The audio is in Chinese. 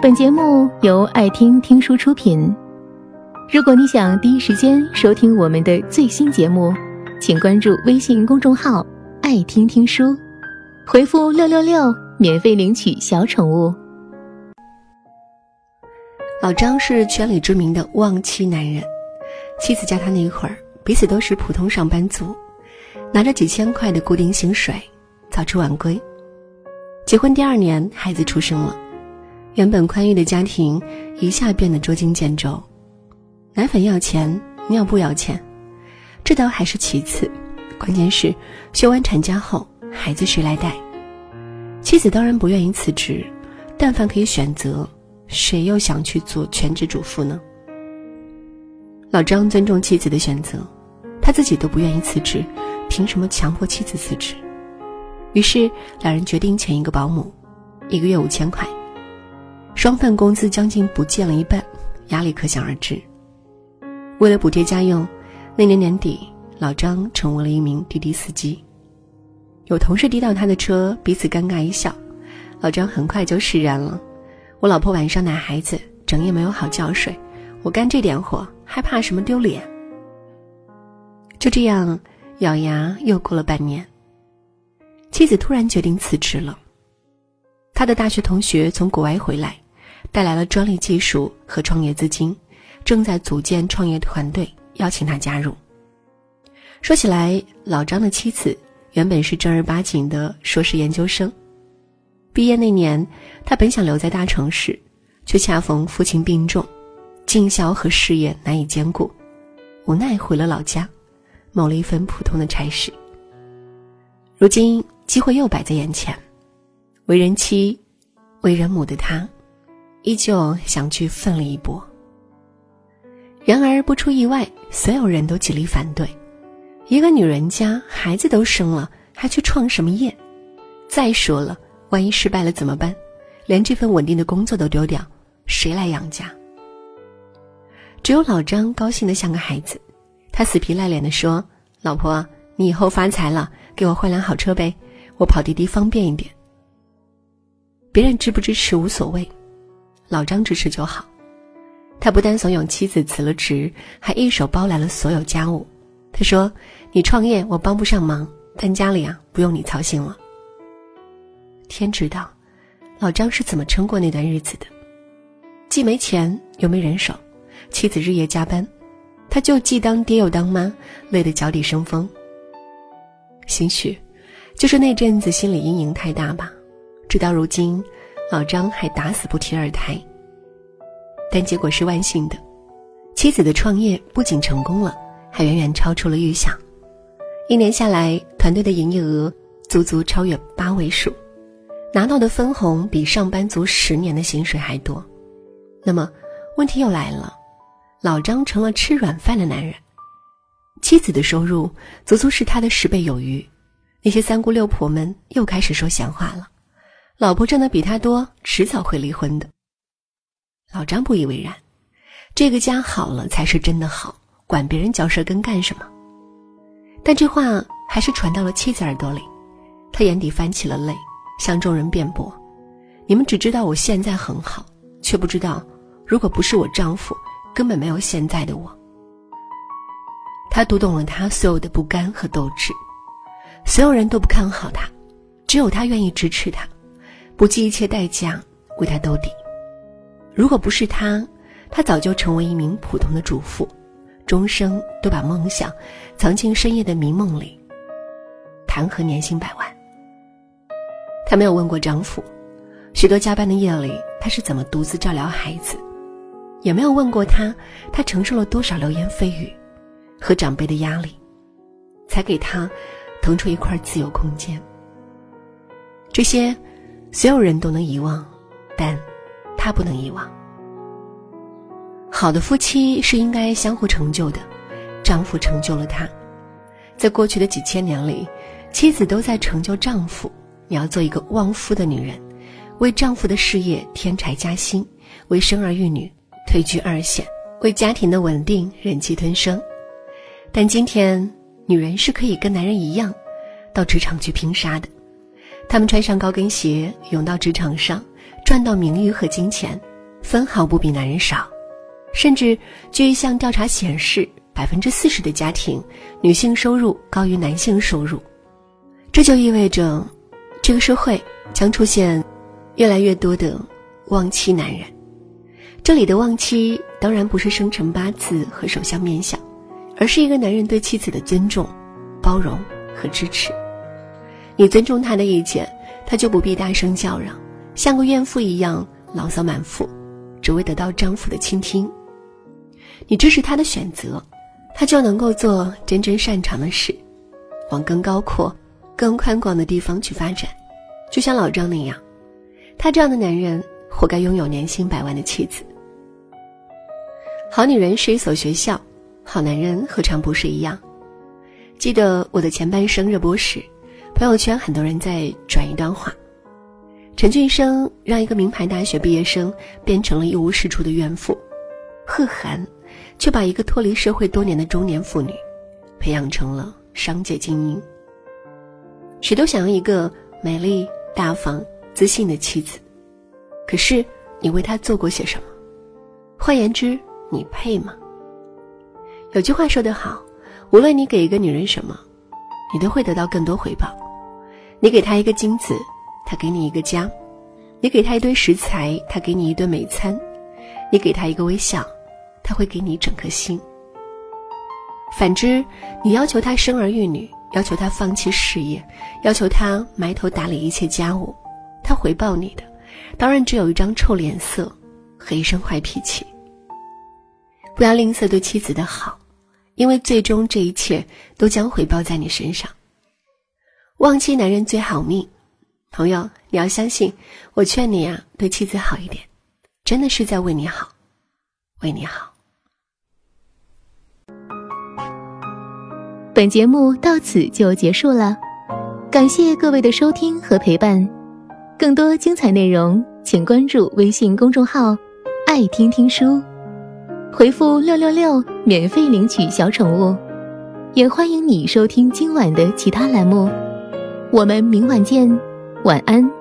本节目由爱听听书出品。如果你想第一时间收听我们的最新节目，请关注微信公众号“爱听听书”，回复“六六六”免费领取小宠物。老张是圈里知名的旺妻男人，妻子嫁他那一会儿，彼此都是普通上班族，拿着几千块的固定薪水，早出晚归。结婚第二年，孩子出生了，原本宽裕的家庭一下变得捉襟见肘。奶粉要钱，尿布要钱，这倒还是其次，关键是休完产假后，孩子谁来带？妻子当然不愿意辞职，但凡可以选择，谁又想去做全职主妇呢？老张尊重妻子的选择，他自己都不愿意辞职，凭什么强迫妻子辞职？于是，两人决定请一个保姆，一个月五千块，双份工资将近不见了一半，压力可想而知。为了补贴家用，那年年底，老张成为了一名滴滴司机。有同事滴到他的车，彼此尴尬一笑，老张很快就释然了：“我老婆晚上奶孩子，整夜没有好觉睡，我干这点活还怕什么丢脸？”就这样，咬牙又过了半年。妻子突然决定辞职了。他的大学同学从国外回来，带来了专利技术和创业资金，正在组建创业团队，邀请他加入。说起来，老张的妻子原本是正儿八经的硕士研究生，毕业那年，他本想留在大城市，却恰逢父亲病重，尽孝和事业难以兼顾，无奈回了老家，谋了一份普通的差事。如今。机会又摆在眼前，为人妻、为人母的她，依旧想去奋力一搏。然而不出意外，所有人都极力反对。一个女人家孩子都生了，还去创什么业？再说了，万一失败了怎么办？连这份稳定的工作都丢掉，谁来养家？只有老张高兴的像个孩子，他死皮赖脸的说：“老婆，你以后发财了，给我换辆好车呗。”我跑滴滴方便一点，别人支不支持无所谓，老张支持就好。他不但怂恿妻子辞了职，还一手包来了所有家务。他说：“你创业我帮不上忙，但家里啊不用你操心了。”天知道，老张是怎么撑过那段日子的，既没钱又没人手，妻子日夜加班，他就既当爹又当妈，累得脚底生风。兴许。就是那阵子心理阴影太大吧，直到如今，老张还打死不提二胎。但结果是万幸的，妻子的创业不仅成功了，还远远超出了预想。一年下来，团队的营业额足足超越八位数，拿到的分红比上班族十年的薪水还多。那么，问题又来了，老张成了吃软饭的男人，妻子的收入足足是他的十倍有余。那些三姑六婆们又开始说闲话了，老婆挣的比他多，迟早会离婚的。老张不以为然，这个家好了才是真的好，管别人嚼舌根干什么？但这话还是传到了妻子耳朵里，他眼底翻起了泪，向众人辩驳：“你们只知道我现在很好，却不知道，如果不是我丈夫，根本没有现在的我。”他读懂了他所有的不甘和斗志。所有人都不看好他，只有他愿意支持他，不计一切代价为他兜底。如果不是他，他早就成为一名普通的主妇，终生都把梦想藏进深夜的迷梦里。谈何年薪百万？她没有问过丈夫，许多加班的夜里，她是怎么独自照料孩子？也没有问过他，他承受了多少流言蜚语和长辈的压力，才给他。腾出一块自由空间。这些，所有人都能遗忘，但，他不能遗忘。好的夫妻是应该相互成就的，丈夫成就了她，在过去的几千年里，妻子都在成就丈夫。你要做一个旺夫的女人，为丈夫的事业添柴加薪，为生儿育女退居二线，为家庭的稳定忍气吞声。但今天。女人是可以跟男人一样，到职场去拼杀的。他们穿上高跟鞋，涌到职场上，赚到名誉和金钱，分毫不比男人少，甚至据一项调查显示，百分之四十的家庭女性收入高于男性收入，这就意味着，这个社会将出现越来越多的忘妻男人。这里的忘妻当然不是生辰八字和手相面相，而是一个男人对妻子的尊重、包容和支持。你尊重他的意见，他就不必大声叫嚷，像个怨妇一样牢骚满腹，只为得到丈夫的倾听。你支持他的选择，他就能够做真正擅长的事，往更高阔、更宽广的地方去发展。就像老张那样，他这样的男人活该拥有年薪百万的妻子。好女人是一所学校，好男人何尝不是一样？记得我的前半生热播时。朋友圈很多人在转一段话：陈俊生让一个名牌大学毕业生变成了一无是处的怨妇，贺涵却把一个脱离社会多年的中年妇女培养成了商界精英。谁都想要一个美丽、大方、自信的妻子，可是你为她做过些什么？换言之，你配吗？有句话说得好，无论你给一个女人什么，你都会得到更多回报。你给他一个金子，他给你一个家；你给他一堆食材，他给你一顿美餐；你给他一个微笑，他会给你整颗心。反之，你要求他生儿育女，要求他放弃事业，要求他埋头打理一切家务，他回报你的，当然只有一张臭脸色和一身坏脾气。不要吝啬对妻子的好，因为最终这一切都将回报在你身上。忘妻男人最好命，朋友，你要相信。我劝你啊，对妻子好一点，真的是在为你好，为你好。本节目到此就结束了，感谢各位的收听和陪伴。更多精彩内容，请关注微信公众号“爱听听书”，回复“六六六”免费领取小宠物。也欢迎你收听今晚的其他栏目。我们明晚见，晚安。